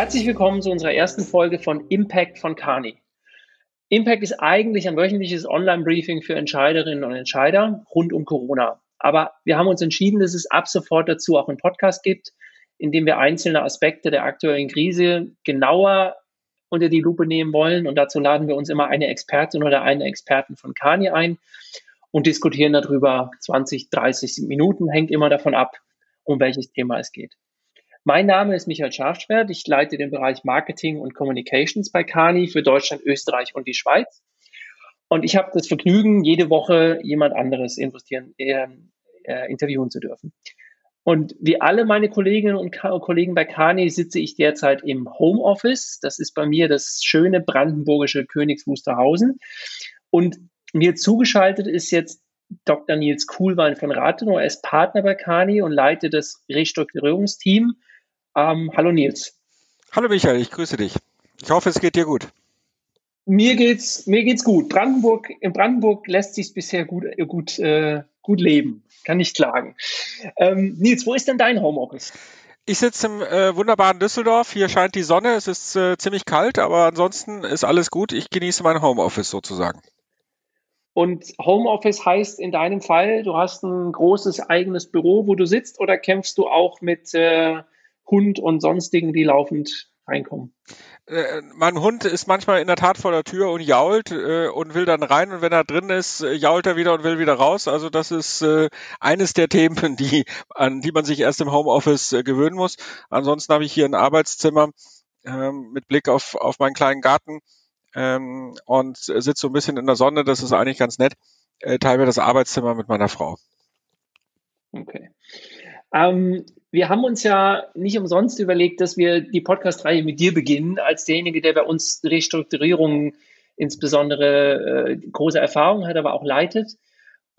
Herzlich willkommen zu unserer ersten Folge von Impact von Kani. Impact ist eigentlich ein wöchentliches Online-Briefing für Entscheiderinnen und Entscheider rund um Corona. Aber wir haben uns entschieden, dass es ab sofort dazu auch einen Podcast gibt, in dem wir einzelne Aspekte der aktuellen Krise genauer unter die Lupe nehmen wollen. Und dazu laden wir uns immer eine Expertin oder einen Experten von Kani ein und diskutieren darüber 20, 30 Minuten, hängt immer davon ab, um welches Thema es geht. Mein Name ist Michael Schafschwert. Ich leite den Bereich Marketing und Communications bei Kani für Deutschland, Österreich und die Schweiz. Und ich habe das Vergnügen, jede Woche jemand anderes investieren, äh, äh, interviewen zu dürfen. Und wie alle meine Kolleginnen und Kollegen bei Kani sitze ich derzeit im Homeoffice. Das ist bei mir das schöne brandenburgische Königs Wusterhausen. Und mir zugeschaltet ist jetzt Dr. Nils Kuhlwein von Rathenow. Er ist Partner bei Kani und leitet das Restrukturierungsteam ähm, hallo Nils. Hallo Michael, ich grüße dich. Ich hoffe, es geht dir gut. Mir geht's, mir geht's gut. Brandenburg, in Brandenburg lässt sich bisher gut, äh, gut, äh, gut leben. Kann nicht klagen. Ähm, Nils, wo ist denn dein Homeoffice? Ich sitze im äh, wunderbaren Düsseldorf. Hier scheint die Sonne. Es ist äh, ziemlich kalt, aber ansonsten ist alles gut. Ich genieße mein Homeoffice sozusagen. Und Homeoffice heißt in deinem Fall, du hast ein großes eigenes Büro, wo du sitzt, oder kämpfst du auch mit äh, Hund und sonstigen, die laufend reinkommen. Äh, mein Hund ist manchmal in der Tat vor der Tür und jault äh, und will dann rein und wenn er drin ist, äh, jault er wieder und will wieder raus. Also das ist äh, eines der Themen, die, an die man sich erst im Homeoffice äh, gewöhnen muss. Ansonsten habe ich hier ein Arbeitszimmer ähm, mit Blick auf, auf meinen kleinen Garten ähm, und sitze so ein bisschen in der Sonne. Das ist eigentlich ganz nett. Teile mir das Arbeitszimmer mit meiner Frau. Okay. Ähm, wir haben uns ja nicht umsonst überlegt, dass wir die Podcast-Reihe mit dir beginnen, als derjenige, der bei uns Restrukturierungen insbesondere äh, große Erfahrung hat, aber auch leitet.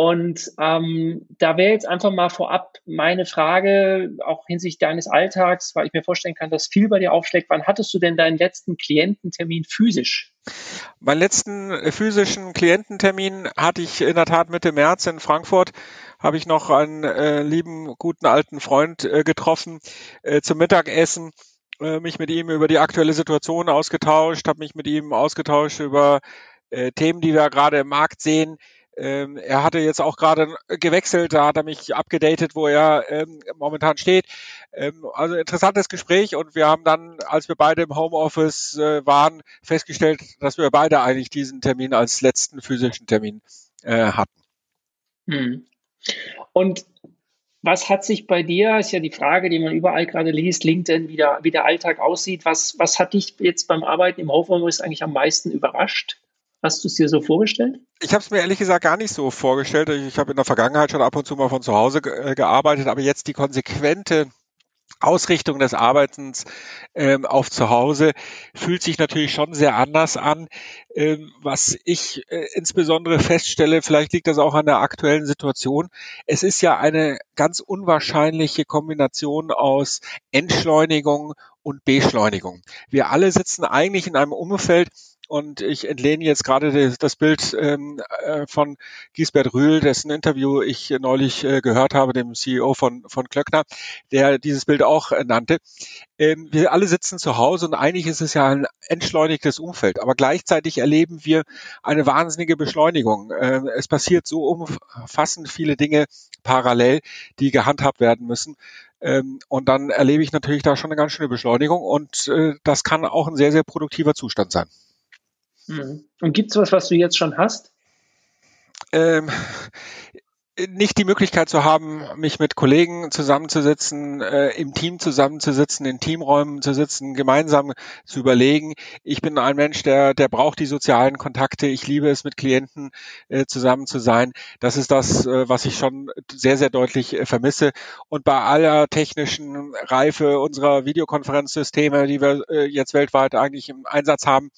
Und ähm, da wäre jetzt einfach mal vorab meine Frage, auch hinsichtlich deines Alltags, weil ich mir vorstellen kann, dass viel bei dir aufschlägt. Wann hattest du denn deinen letzten Kliententermin physisch? Meinen letzten äh, physischen Kliententermin hatte ich in der Tat Mitte März in Frankfurt habe ich noch einen äh, lieben, guten alten Freund äh, getroffen äh, zum Mittagessen, äh, mich mit ihm über die aktuelle Situation ausgetauscht, habe mich mit ihm ausgetauscht über äh, Themen, die wir gerade im Markt sehen. Ähm, er hatte jetzt auch gerade gewechselt, da hat er mich abgedatet, wo er ähm, momentan steht. Ähm, also interessantes Gespräch und wir haben dann, als wir beide im Homeoffice äh, waren, festgestellt, dass wir beide eigentlich diesen Termin als letzten physischen Termin äh, hatten. Hm. Und was hat sich bei dir, ist ja die Frage, die man überall gerade liest, LinkedIn, wie der, wie der Alltag aussieht. Was, was hat dich jetzt beim Arbeiten im Homeoffice eigentlich am meisten überrascht? Hast du es dir so vorgestellt? Ich habe es mir ehrlich gesagt gar nicht so vorgestellt. Ich habe in der Vergangenheit schon ab und zu mal von zu Hause äh, gearbeitet, aber jetzt die konsequente Ausrichtung des Arbeitens ähm, auf zu Hause fühlt sich natürlich schon sehr anders an. Ähm, was ich äh, insbesondere feststelle, vielleicht liegt das auch an der aktuellen Situation, es ist ja eine ganz unwahrscheinliche Kombination aus Entschleunigung und Beschleunigung. Wir alle sitzen eigentlich in einem Umfeld, und ich entlehne jetzt gerade das Bild ähm, äh, von Giesbert Rühl, dessen Interview ich neulich äh, gehört habe, dem CEO von, von Klöckner, der dieses Bild auch äh, nannte. Ähm, wir alle sitzen zu Hause und eigentlich ist es ja ein entschleunigtes Umfeld, aber gleichzeitig erleben wir eine wahnsinnige Beschleunigung. Ähm, es passiert so umfassend viele Dinge parallel, die gehandhabt werden müssen. Und dann erlebe ich natürlich da schon eine ganz schöne Beschleunigung und das kann auch ein sehr, sehr produktiver Zustand sein. Mhm. Und gibt es was, was du jetzt schon hast? Ähm, nicht die Möglichkeit zu haben, mich mit Kollegen zusammenzusetzen, äh, im Team zusammenzusitzen, in Teamräumen zu sitzen, gemeinsam zu überlegen. Ich bin ein Mensch, der, der braucht die sozialen Kontakte. Ich liebe es, mit Klienten äh, zusammen zu sein. Das ist das, äh, was ich schon sehr, sehr deutlich äh, vermisse. Und bei aller technischen Reife unserer Videokonferenzsysteme, die wir äh, jetzt weltweit eigentlich im Einsatz haben,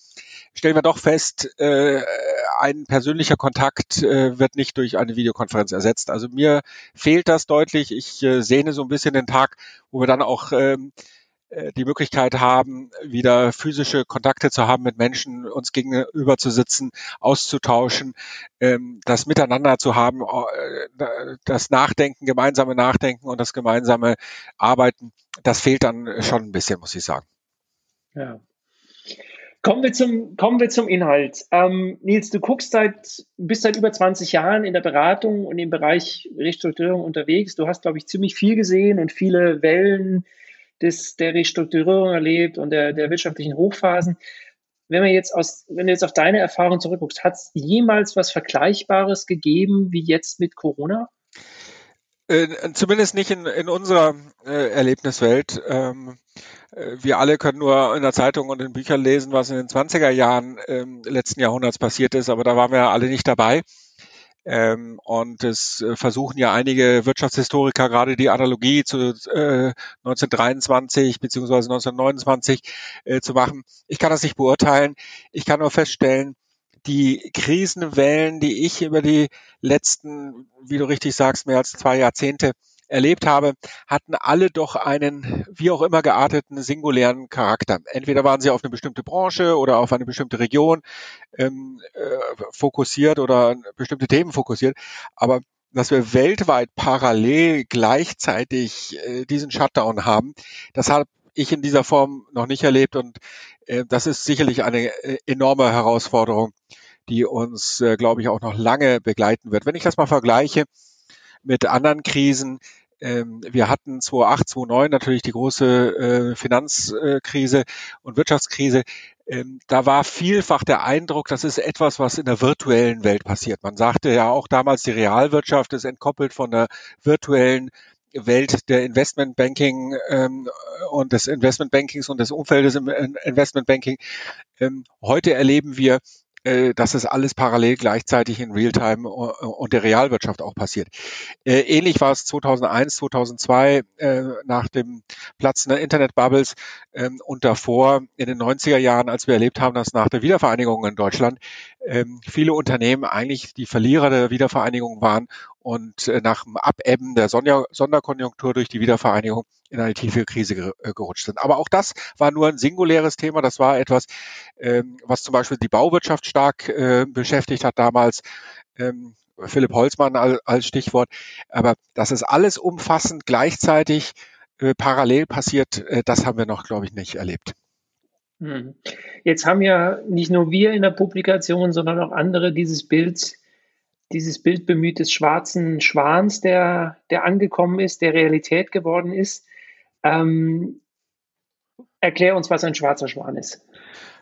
stellen wir doch fest, äh, ein persönlicher Kontakt äh, wird nicht durch eine Videokonferenz ersetzt. Also mir fehlt das deutlich. Ich äh, sehne so ein bisschen den Tag, wo wir dann auch ähm, äh, die Möglichkeit haben, wieder physische Kontakte zu haben mit Menschen, uns gegenüber zu sitzen, auszutauschen, ähm, das Miteinander zu haben, äh, das Nachdenken, gemeinsame Nachdenken und das gemeinsame Arbeiten, das fehlt dann schon ein bisschen, muss ich sagen. Ja. Kommen wir zum, kommen wir zum Inhalt. Ähm, Nils, du guckst seit, bist seit über 20 Jahren in der Beratung und im Bereich Restrukturierung unterwegs. Du hast, glaube ich, ziemlich viel gesehen und viele Wellen des, der Restrukturierung erlebt und der, der wirtschaftlichen Hochphasen. Wenn wir jetzt aus, wenn du jetzt auf deine Erfahrung zurückguckst, hat es jemals was Vergleichbares gegeben wie jetzt mit Corona? Äh, zumindest nicht in, in unserer äh, Erlebniswelt. Ähm, äh, wir alle können nur in der Zeitung und in Büchern lesen, was in den 20er Jahren ähm, letzten Jahrhunderts passiert ist, aber da waren wir ja alle nicht dabei. Ähm, und es äh, versuchen ja einige Wirtschaftshistoriker gerade die Analogie zu äh, 1923 beziehungsweise 1929 äh, zu machen. Ich kann das nicht beurteilen. Ich kann nur feststellen, die Krisenwellen, die ich über die letzten, wie du richtig sagst, mehr als zwei Jahrzehnte erlebt habe, hatten alle doch einen, wie auch immer gearteten, singulären Charakter. Entweder waren sie auf eine bestimmte Branche oder auf eine bestimmte Region ähm, äh, fokussiert oder bestimmte Themen fokussiert. Aber dass wir weltweit parallel gleichzeitig äh, diesen Shutdown haben, das habe ich in dieser Form noch nicht erlebt und äh, das ist sicherlich eine äh, enorme Herausforderung, die uns, äh, glaube ich, auch noch lange begleiten wird. Wenn ich das mal vergleiche mit anderen Krisen, ähm, wir hatten 2008, 2009 natürlich die große äh, Finanzkrise und Wirtschaftskrise. Ähm, da war vielfach der Eindruck, das ist etwas, was in der virtuellen Welt passiert. Man sagte ja auch damals, die Realwirtschaft ist entkoppelt von der virtuellen Welt der Investmentbanking ähm, und des Investmentbankings und des Umfeldes im Investmentbanking. Ähm, heute erleben wir äh, dass es alles parallel gleichzeitig in Realtime äh, und der Realwirtschaft auch passiert. Äh, ähnlich war es 2001, 2002 nach dem Platzen der Internetbubbles ähm, und davor in den 90er Jahren, als wir erlebt haben, dass nach der Wiedervereinigung in Deutschland ähm, viele Unternehmen eigentlich die Verlierer der Wiedervereinigung waren und äh, nach dem Abebben der Sonder Sonderkonjunktur durch die Wiedervereinigung in eine tiefe Krise äh, gerutscht sind. Aber auch das war nur ein singuläres Thema. Das war etwas, ähm, was zum Beispiel die Bauwirtschaft stark äh, beschäftigt hat damals. Ähm, Philipp Holzmann als Stichwort. Aber das ist alles umfassend gleichzeitig parallel passiert, das haben wir noch, glaube ich, nicht erlebt. Hm. Jetzt haben ja nicht nur wir in der Publikation, sondern auch andere dieses Bild, dieses Bild bemüht des schwarzen Schwans, der, der angekommen ist, der Realität geworden ist. Ähm, erklär uns, was ein schwarzer Schwan ist.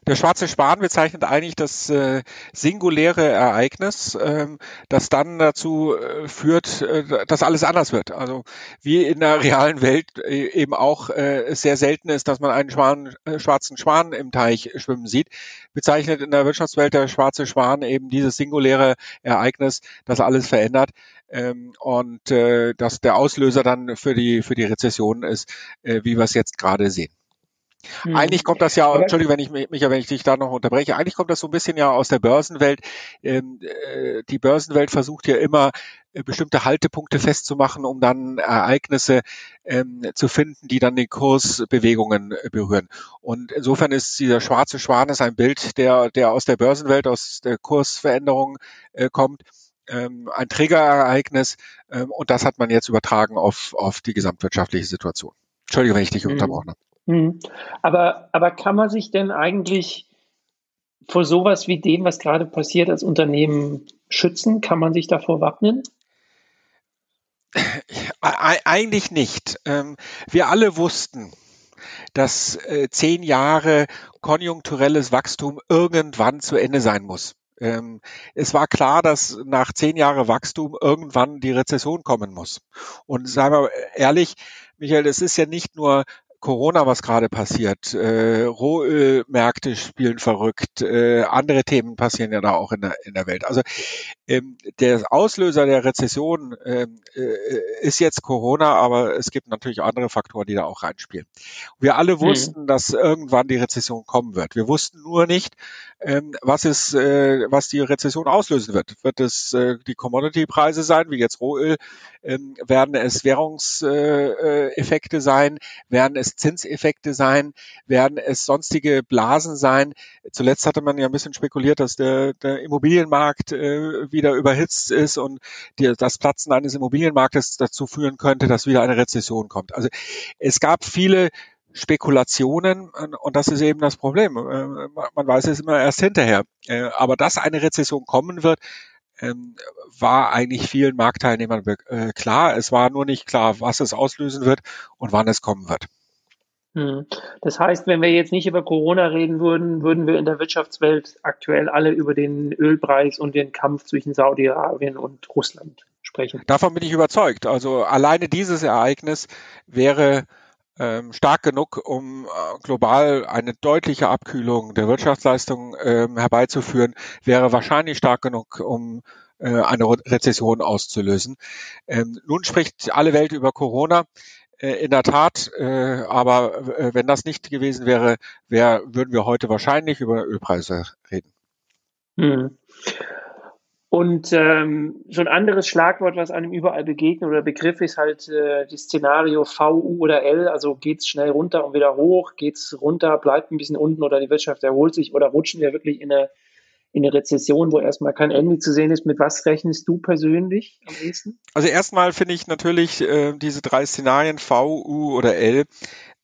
Der schwarze Schwan bezeichnet eigentlich das äh, singuläre Ereignis, ähm, das dann dazu äh, führt, äh, dass alles anders wird. Also wie in der realen Welt äh, eben auch äh, sehr selten ist, dass man einen Schwan, äh, schwarzen Schwan im Teich schwimmen sieht, bezeichnet in der Wirtschaftswelt der schwarze Schwan eben dieses singuläre Ereignis, das alles verändert. Ähm, und dass der Auslöser dann für die für die Rezession ist, wie wir es jetzt gerade sehen. Hm. Eigentlich kommt das ja, Entschuldigung, wenn ich mich, wenn ich dich da noch unterbreche, eigentlich kommt das so ein bisschen ja aus der Börsenwelt. Ähm, äh, die Börsenwelt versucht ja immer, äh, bestimmte Haltepunkte festzumachen, um dann Ereignisse ähm, zu finden, die dann die Kursbewegungen äh, berühren. Und insofern ist dieser schwarze Schwan ist ein Bild, der, der aus der Börsenwelt, aus der Kursveränderung äh, kommt. Ähm, ein Triggerereignis ähm, und das hat man jetzt übertragen auf, auf die gesamtwirtschaftliche Situation. Entschuldige, wenn ich dich mhm. unterbrochen habe. Mhm. Aber, aber kann man sich denn eigentlich vor sowas wie dem, was gerade passiert, als Unternehmen schützen? Kann man sich davor wappnen? Eigentlich nicht. Ähm, wir alle wussten, dass äh, zehn Jahre konjunkturelles Wachstum irgendwann zu Ende sein muss. Ähm, es war klar, dass nach zehn Jahren Wachstum irgendwann die Rezession kommen muss. Und sagen wir ehrlich, Michael, es ist ja nicht nur Corona, was gerade passiert, äh, Rohölmärkte spielen verrückt, äh, andere Themen passieren ja da auch in der, in der Welt. Also ähm, der Auslöser der Rezession ähm, äh, ist jetzt Corona, aber es gibt natürlich andere Faktoren, die da auch reinspielen. Wir alle mhm. wussten, mhm. dass irgendwann die Rezession kommen wird. Wir wussten nur nicht, ähm, was ist, äh, was die Rezession auslösen wird. Wird es äh, die Commodity-Preise sein, wie jetzt Rohöl? Ähm, werden es Währungseffekte äh, sein? Werden es Zinseffekte sein? Werden es sonstige Blasen sein? Zuletzt hatte man ja ein bisschen spekuliert, dass der, der Immobilienmarkt wieder überhitzt ist und die, das Platzen eines Immobilienmarktes dazu führen könnte, dass wieder eine Rezession kommt. Also es gab viele Spekulationen und das ist eben das Problem. Man weiß es immer erst hinterher. Aber dass eine Rezession kommen wird, ähm, war eigentlich vielen Marktteilnehmern äh, klar. Es war nur nicht klar, was es auslösen wird und wann es kommen wird. Hm. Das heißt, wenn wir jetzt nicht über Corona reden würden, würden wir in der Wirtschaftswelt aktuell alle über den Ölpreis und den Kampf zwischen Saudi-Arabien und Russland sprechen. Davon bin ich überzeugt. Also alleine dieses Ereignis wäre stark genug, um äh, global eine deutliche Abkühlung der Wirtschaftsleistung ähm, herbeizuführen, wäre wahrscheinlich stark genug, um äh, eine Rezession auszulösen. Ähm, nun spricht alle Welt über Corona. Äh, in der Tat, äh, aber äh, wenn das nicht gewesen wäre, wär, würden wir heute wahrscheinlich über Ölpreise reden. Hm. Und ähm, so ein anderes Schlagwort, was einem überall begegnet oder Begriff ist halt äh, die Szenario V, U oder L. Also geht's schnell runter und wieder hoch, geht's runter, bleibt ein bisschen unten oder die Wirtschaft erholt sich oder rutschen wir wirklich in eine, in eine Rezession, wo erstmal kein Ende zu sehen ist. Mit was rechnest du persönlich am ehesten? Also erstmal finde ich natürlich äh, diese drei Szenarien V, U oder L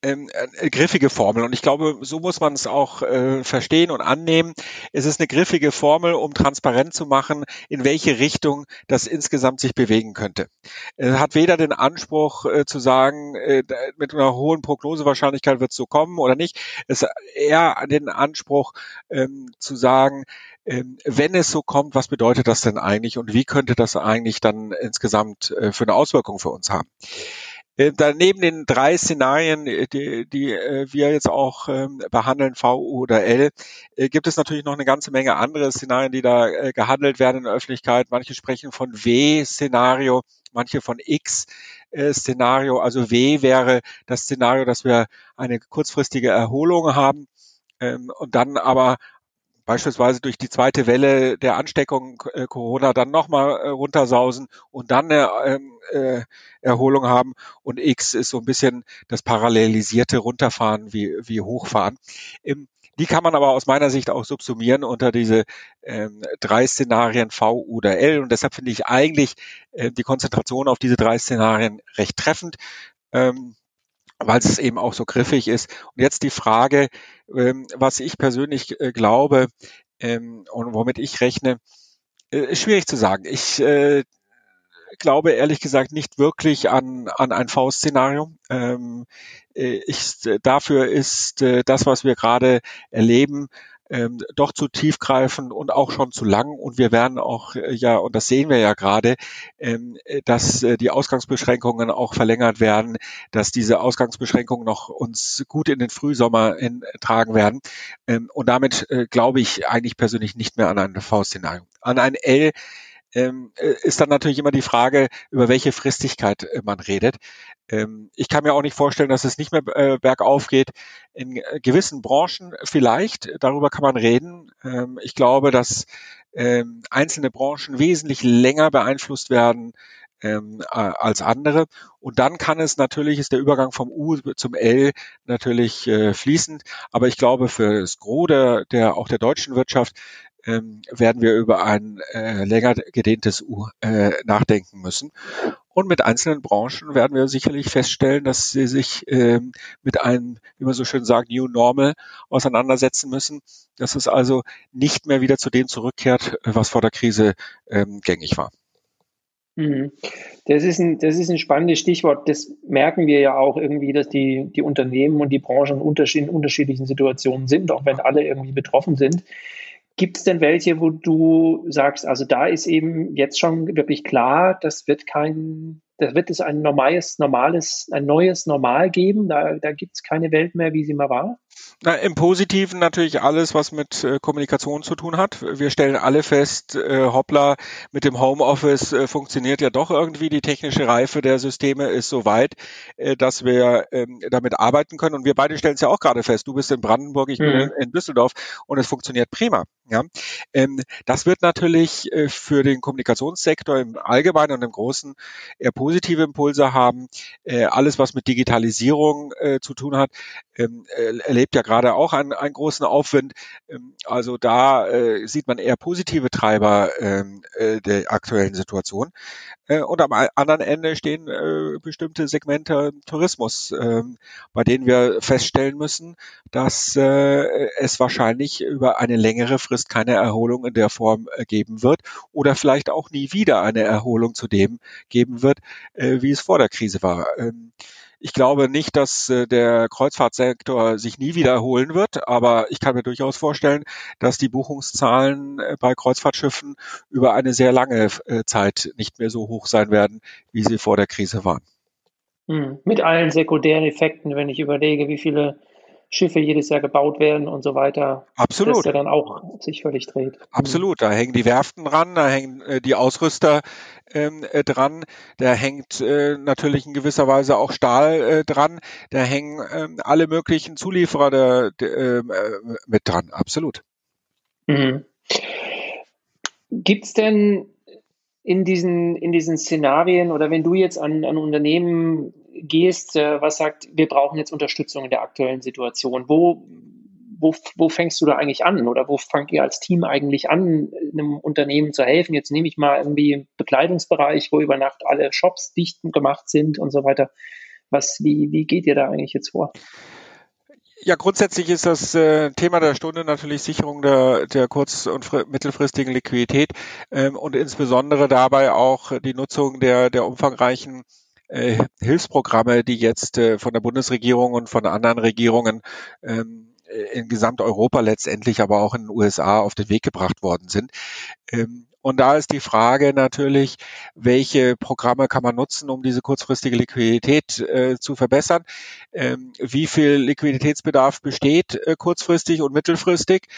ähm, eine griffige Formel. Und ich glaube, so muss man es auch äh, verstehen und annehmen. Es ist eine griffige Formel, um transparent zu machen, in welche Richtung das insgesamt sich bewegen könnte. Es hat weder den Anspruch äh, zu sagen, äh, mit einer hohen Prognosewahrscheinlichkeit wird es so kommen oder nicht. Es eher den Anspruch ähm, zu sagen, ähm, wenn es so kommt, was bedeutet das denn eigentlich und wie könnte das eigentlich dann insgesamt äh, für eine Auswirkung für uns haben? Äh, daneben den drei Szenarien, äh, die, die äh, wir jetzt auch ähm, behandeln, V, U oder L, gibt es natürlich noch eine ganze Menge andere Szenarien, die da gehandelt werden in der Öffentlichkeit. Manche sprechen von W-Szenario, manche von X-Szenario. Also W wäre das Szenario, dass wir eine kurzfristige Erholung haben ähm, und dann aber beispielsweise durch die zweite Welle der Ansteckung äh, Corona dann nochmal äh, runtersausen und dann eine ähm, äh, Erholung haben. Und X ist so ein bisschen das parallelisierte Runterfahren wie, wie Hochfahren. Ähm, die kann man aber aus meiner Sicht auch subsumieren unter diese ähm, drei Szenarien V, oder L. Und deshalb finde ich eigentlich äh, die Konzentration auf diese drei Szenarien recht treffend. Ähm, weil es eben auch so griffig ist. Und jetzt die Frage, ähm, was ich persönlich äh, glaube ähm, und womit ich rechne, äh, ist schwierig zu sagen. Ich äh, glaube ehrlich gesagt nicht wirklich an, an ein V-Szenario. Ähm, äh, dafür ist das, was wir gerade erleben, ähm, doch zu tiefgreifend und auch schon zu lang. Und wir werden auch äh, ja, und das sehen wir ja gerade, ähm, äh, dass äh, die Ausgangsbeschränkungen auch verlängert werden, dass diese Ausgangsbeschränkungen noch uns gut in den Frühsommer hin tragen werden. Ähm, und damit äh, glaube ich eigentlich persönlich nicht mehr an ein V-Szenario. An ein L ähm, äh, ist dann natürlich immer die Frage, über welche Fristigkeit äh, man redet. Ähm, ich kann mir auch nicht vorstellen, dass es nicht mehr äh, bergauf geht. In äh, gewissen Branchen vielleicht, darüber kann man reden. Ähm, ich glaube, dass ähm, einzelne Branchen wesentlich länger beeinflusst werden ähm, als andere. Und dann kann es natürlich, ist der Übergang vom U zum L natürlich äh, fließend. Aber ich glaube, für das Gros der, der auch der deutschen Wirtschaft ähm, werden wir über ein äh, länger gedehntes U äh, nachdenken müssen. Und mit einzelnen Branchen werden wir sicherlich feststellen, dass sie sich ähm, mit einem, wie man so schön sagt, New Normal auseinandersetzen müssen, dass es also nicht mehr wieder zu dem zurückkehrt, was vor der Krise ähm, gängig war. Mhm. Das ist, ein, das ist ein spannendes Stichwort. Das merken wir ja auch irgendwie, dass die, die Unternehmen und die Branchen in unterschiedlichen Situationen sind, auch wenn alle irgendwie betroffen sind. Gibt es denn welche, wo du sagst, also da ist eben jetzt schon wirklich klar, das wird kein, da wird es ein normales, normales, ein neues Normal geben. Da, da gibt es keine Welt mehr, wie sie mal war. Na, Im Positiven natürlich alles, was mit äh, Kommunikation zu tun hat. Wir stellen alle fest, äh, hoppla, mit dem Homeoffice äh, funktioniert ja doch irgendwie. Die technische Reife der Systeme ist so weit, äh, dass wir ähm, damit arbeiten können. Und wir beide stellen es ja auch gerade fest. Du bist in Brandenburg, ich mhm. bin in Düsseldorf und es funktioniert prima. Ja, ähm, das wird natürlich äh, für den Kommunikationssektor im Allgemeinen und im Großen eher positiv positive Impulse haben. Äh, alles, was mit Digitalisierung äh, zu tun hat, ähm, äh, erlebt ja gerade auch einen, einen großen Aufwind. Ähm, also da äh, sieht man eher positive Treiber ähm, äh, der aktuellen Situation. Äh, und am anderen Ende stehen äh, bestimmte Segmente Tourismus, äh, bei denen wir feststellen müssen, dass äh, es wahrscheinlich über eine längere Frist keine Erholung in der Form äh, geben wird oder vielleicht auch nie wieder eine Erholung zu dem geben wird, äh, wie es vor der Krise war. Ähm, ich glaube nicht, dass äh, der Kreuzfahrtsektor sich nie wiederholen wird, aber ich kann mir durchaus vorstellen, dass die Buchungszahlen äh, bei Kreuzfahrtschiffen über eine sehr lange äh, Zeit nicht mehr so hoch sein werden, wie sie vor der Krise waren. Hm. Mit allen sekundären Effekten, wenn ich überlege, wie viele Schiffe jedes Jahr gebaut werden und so weiter. Absolut. Dass der dann auch sich völlig dreht. Hm. Absolut. Da hängen die Werften dran, da hängen äh, die Ausrüster ähm, äh, dran, da hängt äh, natürlich in gewisser Weise auch Stahl äh, dran, da hängen ähm, alle möglichen Zulieferer der, der, ähm, äh, mit dran. Absolut. Mhm. Gibt es denn in diesen, in diesen Szenarien oder wenn du jetzt an, an Unternehmen gehst, äh, was sagt, wir brauchen jetzt Unterstützung in der aktuellen Situation, wo, wo, wo fängst du da eigentlich an oder wo fangt ihr als Team eigentlich an, einem Unternehmen zu helfen? Jetzt nehme ich mal irgendwie im Bekleidungsbereich, wo über Nacht alle Shops dicht gemacht sind und so weiter. Was, wie, wie geht ihr da eigentlich jetzt vor? Ja, grundsätzlich ist das äh, Thema der Stunde natürlich Sicherung der, der kurz- und mittelfristigen Liquidität ähm, und insbesondere dabei auch die Nutzung der, der umfangreichen äh, Hilfsprogramme, die jetzt äh, von der Bundesregierung und von anderen Regierungen ähm, in Gesamteuropa letztendlich, aber auch in den USA auf den Weg gebracht worden sind. Ähm, und da ist die Frage natürlich, welche Programme kann man nutzen, um diese kurzfristige Liquidität äh, zu verbessern? Ähm, wie viel Liquiditätsbedarf besteht äh, kurzfristig und mittelfristig?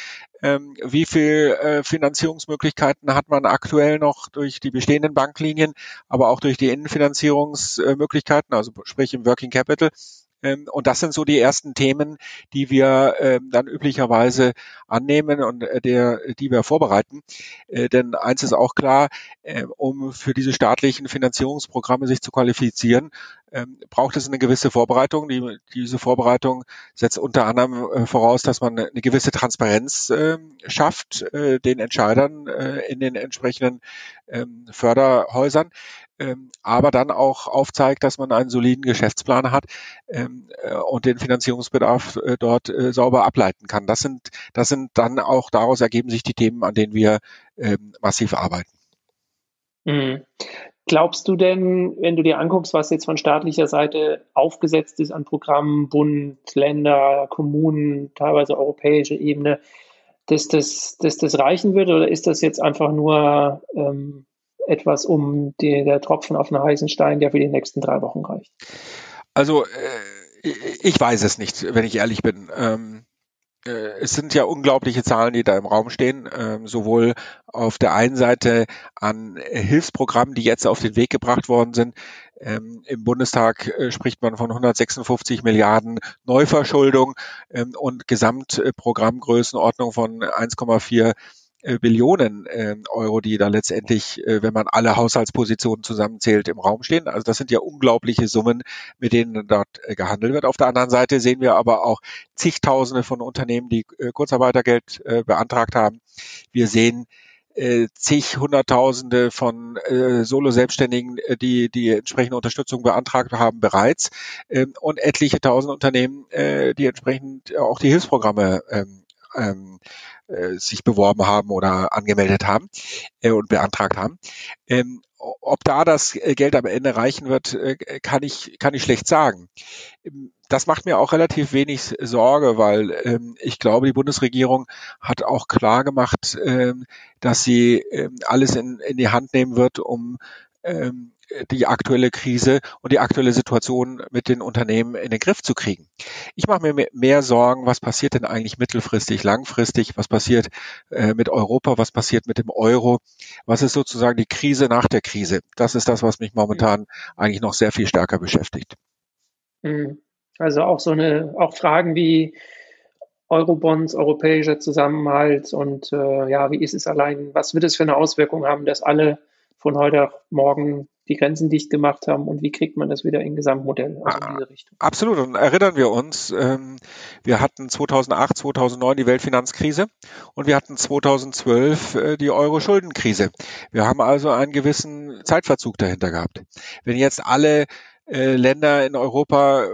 Ähm, wie viel äh, Finanzierungsmöglichkeiten hat man aktuell noch durch die bestehenden Banklinien, aber auch durch die Innenfinanzierungsmöglichkeiten, also sprich im Working Capital? Ähm, und das sind so die ersten Themen, die wir ähm, dann üblicherweise annehmen und äh, der, die wir vorbereiten. Äh, denn eins ist auch klar, äh, um für diese staatlichen Finanzierungsprogramme sich zu qualifizieren, ähm, braucht es eine gewisse Vorbereitung. Die, diese Vorbereitung setzt unter anderem voraus, dass man eine gewisse Transparenz schafft, den Entscheidern in den entsprechenden Förderhäusern ähm, aber dann auch aufzeigt, dass man einen soliden Geschäftsplan hat ähm, äh, und den Finanzierungsbedarf äh, dort äh, sauber ableiten kann. Das sind, das sind dann auch daraus ergeben sich die Themen, an denen wir ähm, massiv arbeiten. Mhm. Glaubst du denn, wenn du dir anguckst, was jetzt von staatlicher Seite aufgesetzt ist an Programmen, Bund, Länder, Kommunen, teilweise europäische Ebene, dass das, dass das reichen würde oder ist das jetzt einfach nur ähm, etwas um die, der Tropfen auf einen heißen Stein, der für die nächsten drei Wochen reicht? Also äh, ich weiß es nicht, wenn ich ehrlich bin. Ähm, äh, es sind ja unglaubliche Zahlen, die da im Raum stehen, ähm, sowohl auf der einen Seite an Hilfsprogrammen, die jetzt auf den Weg gebracht worden sind. Ähm, Im Bundestag äh, spricht man von 156 Milliarden Neuverschuldung ähm, und Gesamtprogrammgrößenordnung von 1,4 äh, Billionen äh, Euro, die da letztendlich, äh, wenn man alle Haushaltspositionen zusammenzählt, im Raum stehen. Also das sind ja unglaubliche Summen, mit denen dort äh, gehandelt wird. Auf der anderen Seite sehen wir aber auch zigtausende von Unternehmen, die äh, Kurzarbeitergeld äh, beantragt haben. Wir sehen äh, zig Hunderttausende von äh, Solo-Selbstständigen, äh, die die entsprechende Unterstützung beantragt haben bereits ähm, und etliche tausend Unternehmen, äh, die entsprechend auch die Hilfsprogramme ähm, ähm, äh, sich beworben haben oder angemeldet haben äh, und beantragt haben. Ähm, ob da das äh, Geld am Ende reichen wird, äh, kann ich, kann ich schlecht sagen. Ähm, das macht mir auch relativ wenig Sorge, weil ähm, ich glaube, die Bundesregierung hat auch klar gemacht, ähm, dass sie ähm, alles in, in die Hand nehmen wird, um ähm, die aktuelle Krise und die aktuelle Situation mit den Unternehmen in den Griff zu kriegen. Ich mache mir mehr Sorgen, was passiert denn eigentlich mittelfristig, langfristig, was passiert äh, mit Europa, was passiert mit dem Euro, was ist sozusagen die Krise nach der Krise. Das ist das, was mich momentan eigentlich noch sehr viel stärker beschäftigt. Mhm. Also auch so eine, auch Fragen wie Eurobonds, europäischer Zusammenhalt und äh, ja, wie ist es allein, was wird es für eine Auswirkung haben, dass alle von heute auf morgen die Grenzen dicht gemacht haben und wie kriegt man das wieder in Gesamtmodell, also in diese Richtung. Absolut. Und erinnern wir uns, ähm, wir hatten 2008, 2009 die Weltfinanzkrise und wir hatten 2012 äh, die Euro-Schuldenkrise. Wir haben also einen gewissen Zeitverzug dahinter gehabt. Wenn jetzt alle äh, Länder in Europa äh,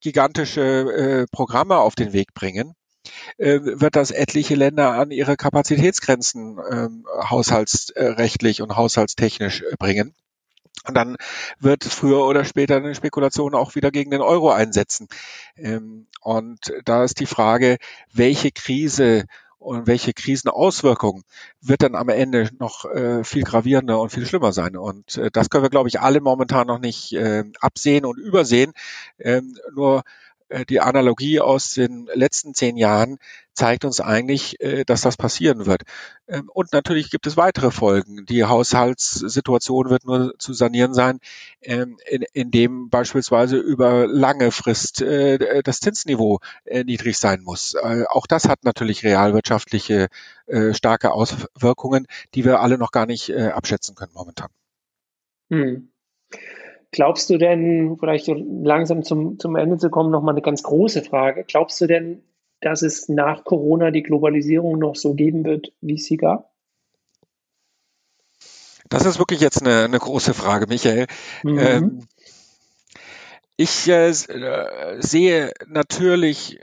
gigantische äh, Programme auf den Weg bringen, äh, wird das etliche Länder an ihre Kapazitätsgrenzen ähm, haushaltsrechtlich und haushaltstechnisch äh, bringen. Und dann wird früher oder später eine Spekulation auch wieder gegen den Euro einsetzen. Ähm, und da ist die Frage, welche Krise und welche Krisenauswirkungen wird dann am Ende noch äh, viel gravierender und viel schlimmer sein. Und äh, das können wir, glaube ich, alle momentan noch nicht äh, absehen und übersehen. Ähm, nur die Analogie aus den letzten zehn Jahren zeigt uns eigentlich, äh, dass das passieren wird. Ähm, und natürlich gibt es weitere Folgen. Die Haushaltssituation wird nur zu sanieren sein, ähm, indem beispielsweise über lange Frist äh, das Zinsniveau niedrig sein muss. Auch das hat natürlich realwirtschaftliche starke Auswirkungen, die wir alle noch gar nicht abschätzen können momentan. Hm. Glaubst du denn, vielleicht langsam zum, zum Ende zu kommen, nochmal eine ganz große Frage. Glaubst du denn, dass es nach Corona die Globalisierung noch so geben wird, wie es sie gab? Das ist wirklich jetzt eine, eine große Frage, Michael. Mhm. Ähm, ich äh, äh sehe natürlich,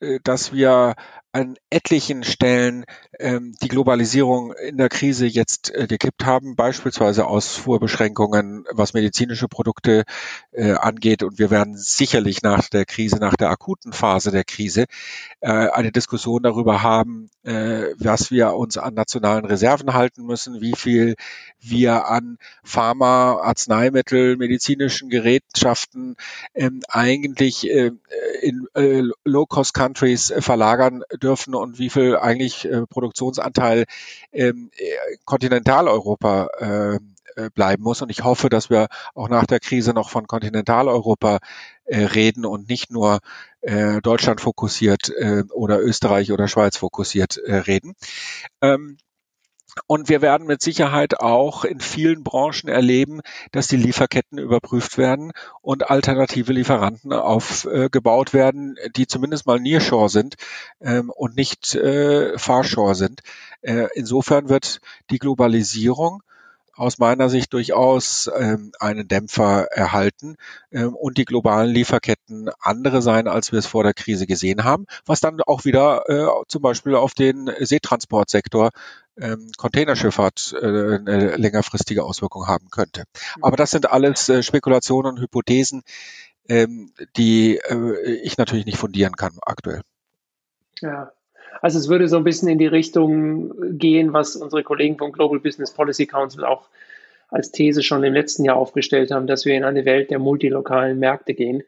äh, dass wir an etlichen Stellen ähm, die Globalisierung in der Krise jetzt äh, gekippt haben, beispielsweise Ausfuhrbeschränkungen, was medizinische Produkte äh, angeht. Und wir werden sicherlich nach der Krise, nach der akuten Phase der Krise, äh, eine Diskussion darüber haben, äh, was wir uns an nationalen Reserven halten müssen, wie viel wir an Pharma, Arzneimittel, medizinischen Gerätschaften ähm, eigentlich äh, in äh, Low-Cost-Countries verlagern dürfen und wie viel eigentlich äh, Produktionsanteil ähm, Kontinentaleuropa äh, äh, bleiben muss. Und ich hoffe, dass wir auch nach der Krise noch von Kontinentaleuropa äh, reden und nicht nur äh, Deutschland fokussiert äh, oder Österreich oder Schweiz fokussiert äh, reden. Ähm, und wir werden mit Sicherheit auch in vielen Branchen erleben, dass die Lieferketten überprüft werden und alternative Lieferanten aufgebaut werden, die zumindest mal Nearshore sind ähm, und nicht äh, Farshore sind. Äh, insofern wird die Globalisierung aus meiner Sicht durchaus ähm, einen Dämpfer erhalten ähm, und die globalen Lieferketten andere sein, als wir es vor der Krise gesehen haben, was dann auch wieder äh, zum Beispiel auf den Seetransportsektor ähm, Containerschifffahrt äh, eine längerfristige Auswirkung haben könnte. Aber das sind alles äh, Spekulationen und Hypothesen, ähm, die äh, ich natürlich nicht fundieren kann aktuell. Ja, also es würde so ein bisschen in die Richtung gehen, was unsere Kollegen vom Global Business Policy Council auch als These schon im letzten Jahr aufgestellt haben, dass wir in eine Welt der multilokalen Märkte gehen.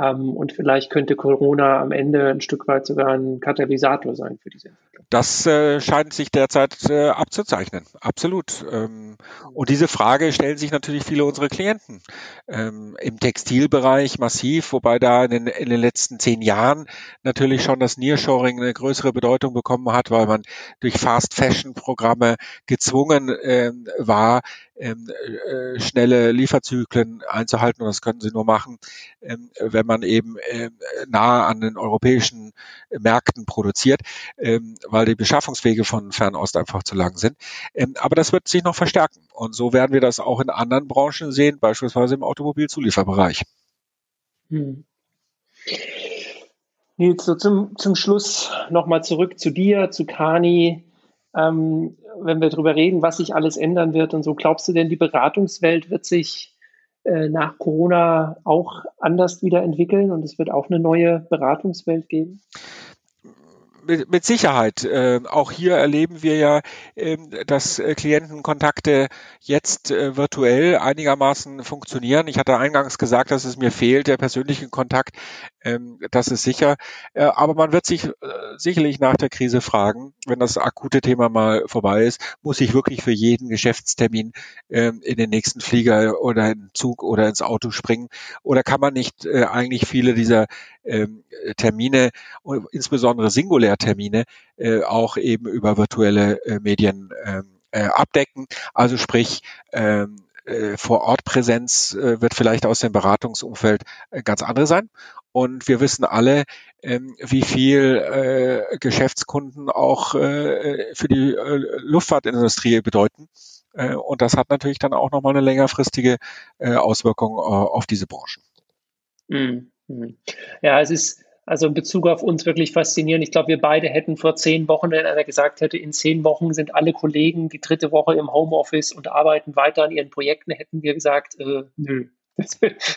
Ähm, und vielleicht könnte Corona am Ende ein Stück weit sogar ein Katalysator sein für diese Entwicklung. Das äh, scheint sich derzeit äh, abzuzeichnen. Absolut. Ähm, und diese Frage stellen sich natürlich viele unserer Klienten. Ähm, Im Textilbereich massiv, wobei da in den, in den letzten zehn Jahren natürlich schon das Nearshoring eine größere Bedeutung bekommen hat, weil man durch Fast Fashion Programme gezwungen äh, war, ähm, äh, schnelle Lieferzyklen einzuhalten. Und das können sie nur machen, ähm, wenn man eben äh, nahe an den europäischen Märkten produziert, ähm, weil die Beschaffungswege von Fernost einfach zu lang sind. Ähm, aber das wird sich noch verstärken. Und so werden wir das auch in anderen Branchen sehen, beispielsweise im Automobilzulieferbereich. Hm. Nils, so zum, zum Schluss nochmal zurück zu dir, zu Kani. Ähm, wenn wir darüber reden, was sich alles ändern wird und so, glaubst du denn, die Beratungswelt wird sich äh, nach Corona auch anders wieder entwickeln und es wird auch eine neue Beratungswelt geben? Mit, mit Sicherheit. Äh, auch hier erleben wir ja, äh, dass Klientenkontakte jetzt äh, virtuell einigermaßen funktionieren. Ich hatte eingangs gesagt, dass es mir fehlt, der persönliche Kontakt. Ähm, das ist sicher. Äh, aber man wird sich äh, sicherlich nach der Krise fragen, wenn das akute Thema mal vorbei ist, muss ich wirklich für jeden Geschäftstermin ähm, in den nächsten Flieger oder in den Zug oder ins Auto springen? Oder kann man nicht äh, eigentlich viele dieser ähm, Termine, insbesondere Singulärtermine, äh, auch eben über virtuelle äh, Medien ähm, äh, abdecken. Also sprich, ähm, äh, Vor-Ort-Präsenz äh, wird vielleicht aus dem Beratungsumfeld äh, ganz andere sein. Und wir wissen alle, ähm, wie viel äh, Geschäftskunden auch äh, für die äh, Luftfahrtindustrie bedeuten. Äh, und das hat natürlich dann auch nochmal eine längerfristige äh, Auswirkung äh, auf diese Branchen. Mhm. Ja, es ist also in Bezug auf uns wirklich faszinierend. Ich glaube, wir beide hätten vor zehn Wochen, wenn einer gesagt hätte, in zehn Wochen sind alle Kollegen die dritte Woche im Homeoffice und arbeiten weiter an ihren Projekten, hätten wir gesagt, äh, nö.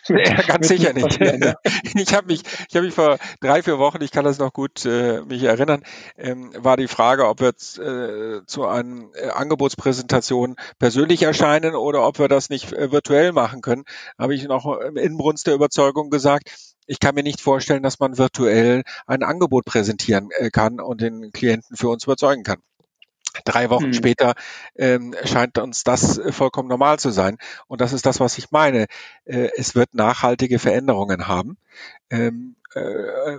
ja, ganz sicher nicht. Ich habe mich, ich habe mich vor drei, vier Wochen, ich kann das noch gut äh, mich erinnern, ähm, war die Frage, ob wir äh, zu einer äh, Angebotspräsentation persönlich erscheinen oder ob wir das nicht äh, virtuell machen können. Habe ich noch im Inbrunst der Überzeugung gesagt, ich kann mir nicht vorstellen, dass man virtuell ein Angebot präsentieren äh, kann und den Klienten für uns überzeugen kann. Drei Wochen hm. später ähm, scheint uns das äh, vollkommen normal zu sein. Und das ist das, was ich meine. Äh, es wird nachhaltige Veränderungen haben. Ähm, äh,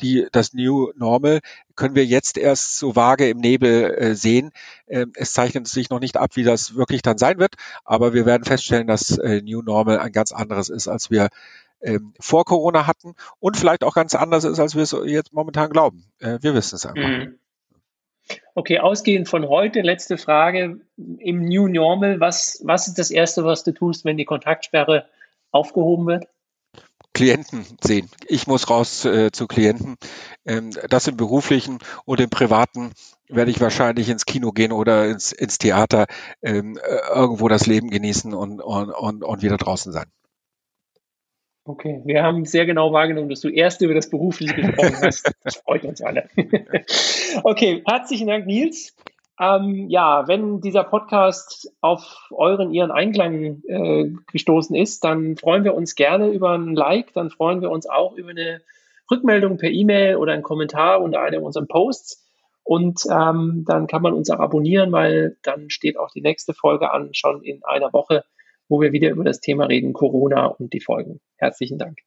die, das New Normal können wir jetzt erst so vage im Nebel äh, sehen. Ähm, es zeichnet sich noch nicht ab, wie das wirklich dann sein wird, aber wir werden feststellen, dass äh, New Normal ein ganz anderes ist, als wir ähm, vor Corona hatten und vielleicht auch ganz anders ist, als wir es jetzt momentan glauben. Äh, wir wissen es einfach. Mhm. Okay, ausgehend von heute, letzte Frage. Im New Normal, was, was ist das Erste, was du tust, wenn die Kontaktsperre aufgehoben wird? Klienten sehen. Ich muss raus äh, zu Klienten. Ähm, das im beruflichen und im privaten werde ich wahrscheinlich ins Kino gehen oder ins, ins Theater, ähm, äh, irgendwo das Leben genießen und, und, und, und wieder draußen sein. Okay, wir haben sehr genau wahrgenommen, dass du erst über das Berufliche gesprochen hast. Das freut uns alle. okay, herzlichen Dank, Nils. Ähm, ja, wenn dieser Podcast auf euren, ihren Einklang äh, gestoßen ist, dann freuen wir uns gerne über ein Like, dann freuen wir uns auch über eine Rückmeldung per E-Mail oder einen Kommentar unter einem unserer Posts. Und ähm, dann kann man uns auch abonnieren, weil dann steht auch die nächste Folge an, schon in einer Woche wo wir wieder über das Thema reden, Corona und die Folgen. Herzlichen Dank.